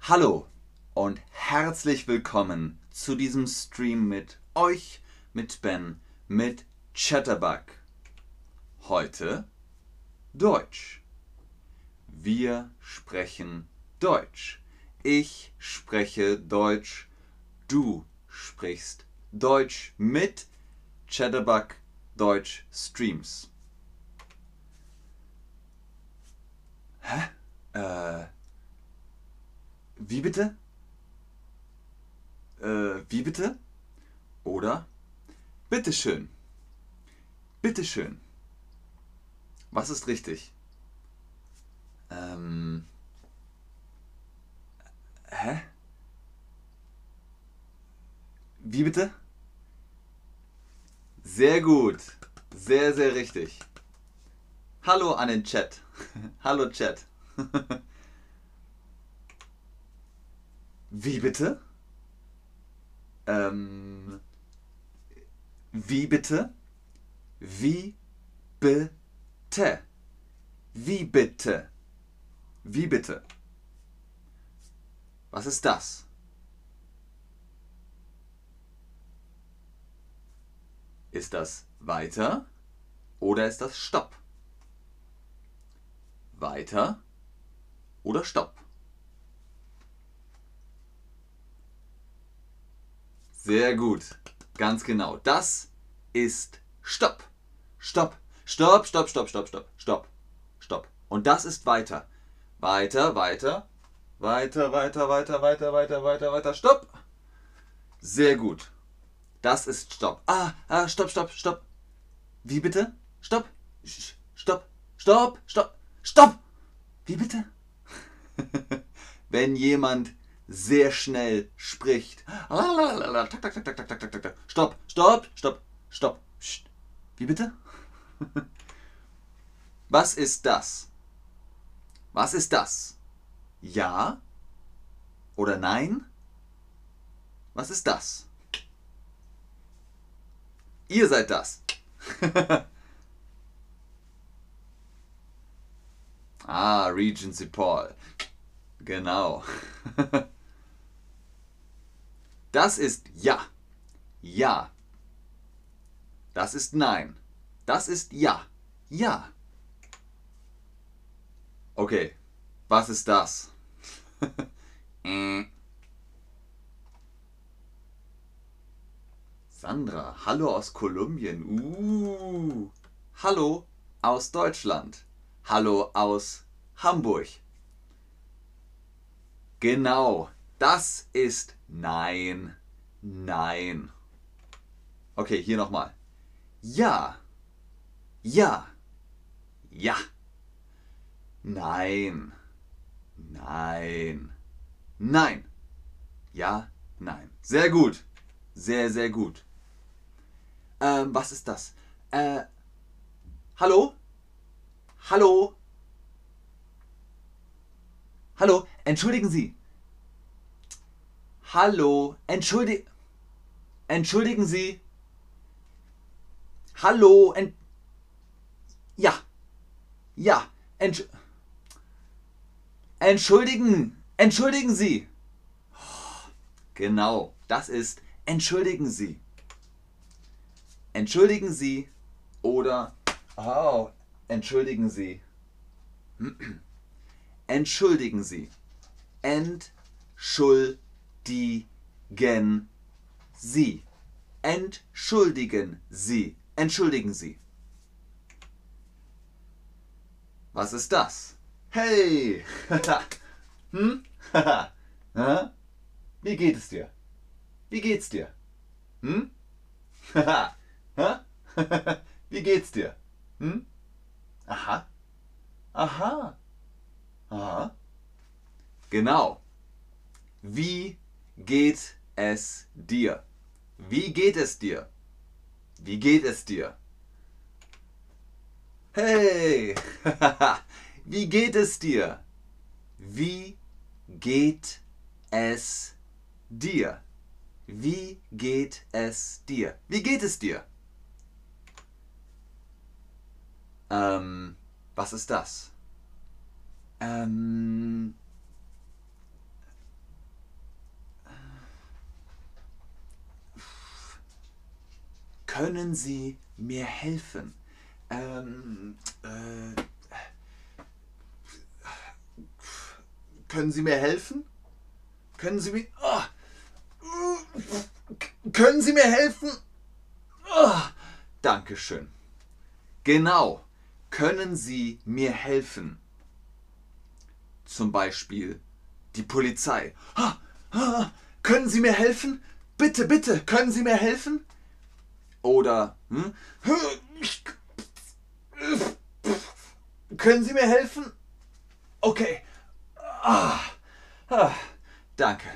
Hallo und herzlich willkommen zu diesem Stream mit euch, mit Ben, mit Chatterbug. Heute Deutsch. Wir sprechen Deutsch. Ich spreche Deutsch. Du sprichst Deutsch mit Chatterbug Deutsch Streams. Hä? Äh. Wie bitte? Äh, wie bitte? Oder? Bitteschön. Bitteschön. Was ist richtig? Ähm. Hä? Wie bitte? Sehr gut. Sehr, sehr richtig. Hallo an den Chat. Hallo Chat. Wie bitte? Ähm. Wie bitte? Wie bitte? Wie bitte? Wie bitte? Was ist das? Ist das weiter oder ist das Stopp? Weiter oder Stopp? Sehr gut. Ganz genau. Das ist Stopp. Stopp. Stopp, stopp, stopp, stopp, stopp, stopp, stopp. Und das ist weiter. Weiter, weiter, weiter, weiter, weiter, weiter, weiter, weiter, weiter, stopp. Sehr gut. Das ist Stopp. Ah, ah, stopp, stopp, stopp. Wie bitte? Stopp. Stopp. Stopp. Stopp. Stopp. Wie bitte? Wenn jemand sehr schnell spricht. Stopp, stopp, stopp, stopp. Wie bitte? Was ist das? Was ist das? Ja oder nein? Was ist das? Ihr seid das. ah, Regency Paul. Genau. Das ist Ja. Ja. Das ist Nein. Das ist Ja. Ja. Okay. Was ist das? Äh. Sandra, hallo aus Kolumbien. Uh. Hallo aus Deutschland. Hallo aus Hamburg. Genau, das ist Nein. Nein. Okay, hier nochmal. Ja. Ja. Ja. Nein. Nein. Nein. Ja, nein. Sehr gut. Sehr, sehr gut. Ähm, was ist das? Äh, hallo? Hallo? Hallo? Entschuldigen Sie. Hallo? Entschuldi Entschuldigen Sie. Hallo? Ent ja. Ja. Entsch Entschuldigen. Entschuldigen Sie. Genau. Das ist Entschuldigen Sie entschuldigen Sie oder oh, entschuldigen Sie. Entschuldigen Sie. Entschuldigen Sie. Entschuldigen Sie. Entschuldigen Sie. Was ist das? Hey! hm? Wie geht es dir? Wie geht's dir? Hm? Wie geht's dir? Hm? Aha. Aha. Aha. Genau. Wie geht es dir? Wie geht es dir? Wie geht es dir? Hey! Wie geht es dir? Wie geht es dir? Wie geht es dir? Wie geht es dir? Ähm, was ist das? Ähm, können Sie mir helfen? Ähm, äh, können Sie mir helfen? Können Sie mir. Oh, können Sie mir helfen? Oh, Dankeschön. Genau. Können Sie mir helfen? Zum Beispiel die Polizei. Ah, ah, können Sie mir helfen? Bitte, bitte, können Sie mir helfen? Oder hm? können Sie mir helfen? Okay. Ah, ah, danke.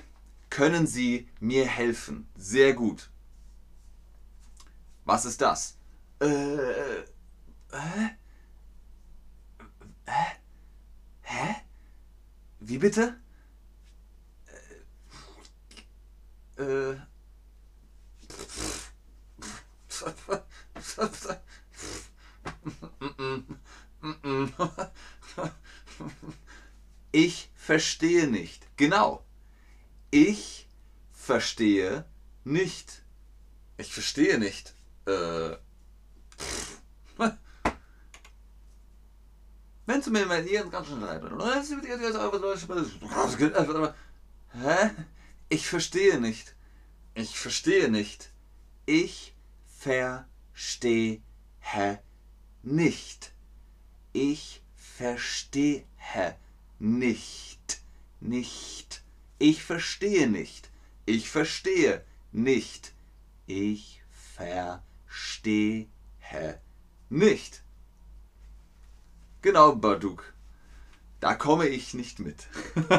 Können Sie mir helfen? Sehr gut. Was ist das? Äh, äh, hä? Wie bitte? Äh, äh, ich verstehe nicht. Genau. Ich verstehe nicht. Ich verstehe nicht. Äh. Du mir mal hier ganz schön Hä? Ich verstehe nicht. Ich verstehe nicht. Ich verstehe nicht. Ich verstehe nicht. Nicht. Ich verstehe nicht. Ich verstehe nicht. Ich verstehe nicht. Genau, Baduk. Da komme ich nicht mit.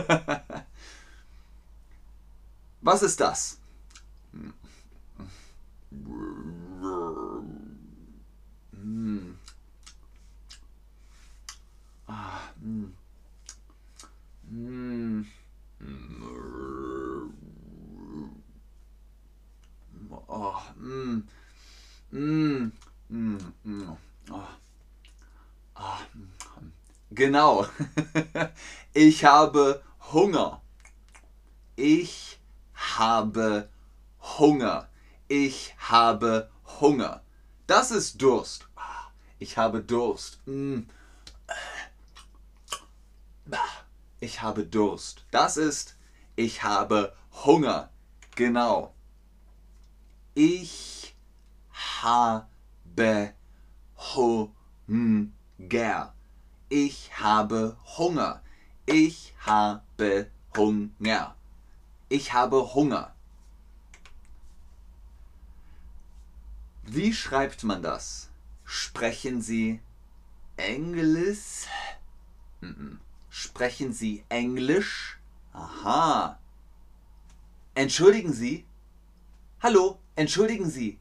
Was ist das? Mm. Ah, mm. Mm. Oh, mm. Mm. Mm. Mm. Oh. Ah. Genau. Ich habe Hunger. Ich habe Hunger. Ich habe Hunger. Das ist Durst. Ich habe Durst. Ich habe Durst. Das ist ich habe Hunger. Genau. Ich habe Hunger. Ich habe Hunger. Ich habe Hunger. Ich habe Hunger. Wie schreibt man das? Sprechen Sie Englisch? Sprechen Sie Englisch? Aha. Entschuldigen Sie? Hallo, entschuldigen Sie.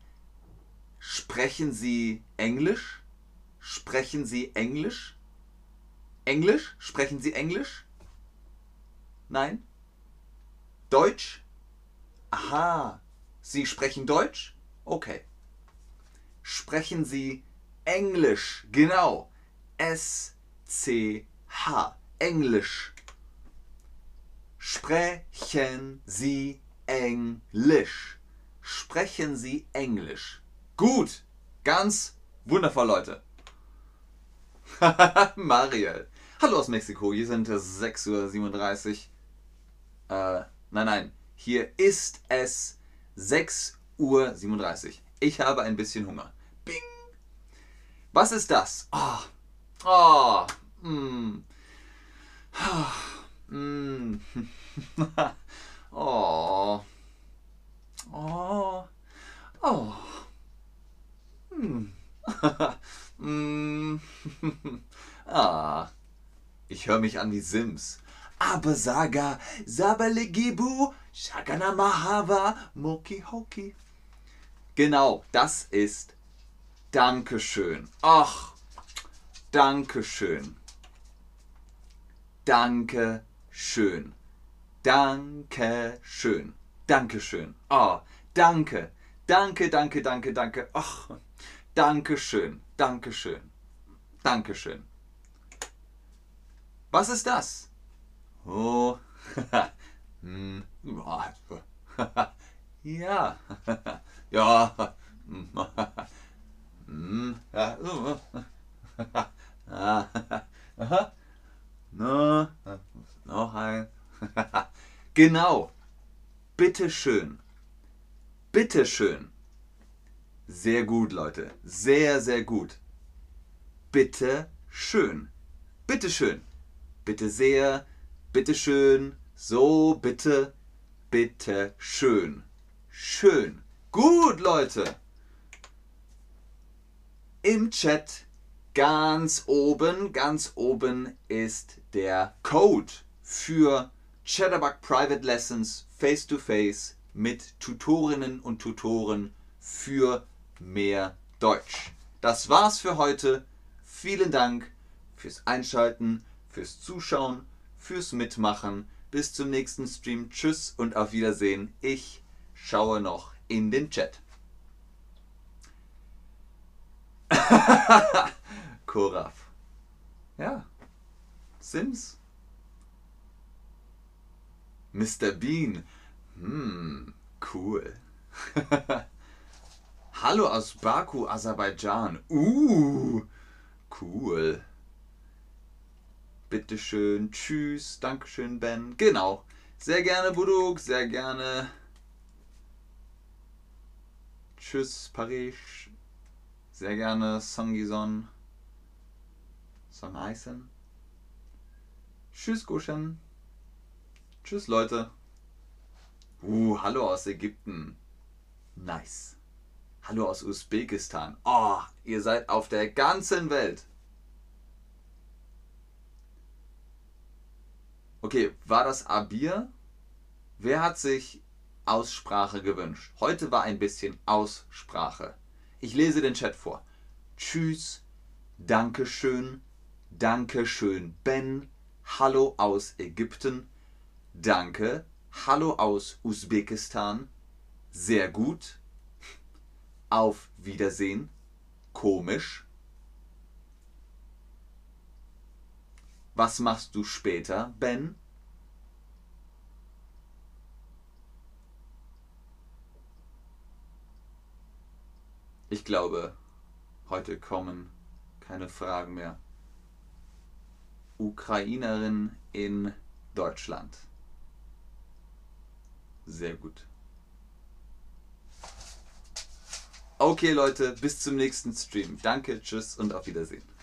Sprechen Sie Englisch? Sprechen Sie Englisch? Englisch? Sprechen Sie Englisch? Nein? Deutsch? Aha. Sie sprechen Deutsch? Okay. Sprechen Sie Englisch? Genau. S-C-H. Englisch. Sprechen Sie Englisch? Sprechen Sie Englisch? Gut. Ganz wundervoll, Leute. Mariel. Hallo aus Mexiko. Hier sind es 6.37 Uhr. Äh, nein, nein. Hier ist es 6.37 Uhr. Ich habe ein bisschen Hunger. Bing. Was ist das? Oh. Oh. Mm. Mm. oh. Oh. Oh. Mm. mm. ah. Ich höre mich an wie Sims. Aber Saga, Sabalegibu, Shagana Mahava, Moki Hoki. Genau, das ist Dankeschön. Ach, Dankeschön. Dankeschön. Dankeschön. Dankeschön. Oh, danke. Danke, danke, danke, danke. Ach, Dankeschön. Dankeschön. Dankeschön. Was ist das? Oh. Ja. ja. No. Noch ein. genau. Bitteschön. Bitteschön. Sehr gut, Leute. Sehr, sehr gut. Bitte schön. Bitte schön. Bitte sehr. Bitte schön. So, bitte. Bitte schön. Schön. Gut, Leute. Im Chat ganz oben, ganz oben ist der Code für Chatterbug Private Lessons face to face mit Tutorinnen und Tutoren für mehr Deutsch. Das war's für heute. Vielen Dank fürs Einschalten, fürs Zuschauen, fürs Mitmachen. Bis zum nächsten Stream. Tschüss und auf Wiedersehen. Ich schaue noch in den Chat. Koraf. Ja. Sims. Mr. Bean. Hm, cool. Hallo aus Baku, Aserbaidschan. Uh, cool. Bitteschön, tschüss, Dankeschön, Ben. Genau. Sehr gerne, Buduk, sehr gerne. Tschüss, Paris. Sehr gerne, Songison. Song Eisen. Tschüss, Goshen. Tschüss, Leute. Uh, hallo aus Ägypten. Nice. Hallo aus Usbekistan. Oh, ihr seid auf der ganzen Welt. Okay, war das Abir? Wer hat sich Aussprache gewünscht? Heute war ein bisschen Aussprache. Ich lese den Chat vor. Tschüss, Dankeschön, Dankeschön, Ben, Hallo aus Ägypten, Danke, Hallo aus Usbekistan, sehr gut, auf Wiedersehen, komisch. Was machst du später, Ben? Ich glaube, heute kommen keine Fragen mehr. Ukrainerin in Deutschland. Sehr gut. Okay Leute, bis zum nächsten Stream. Danke, tschüss und auf Wiedersehen.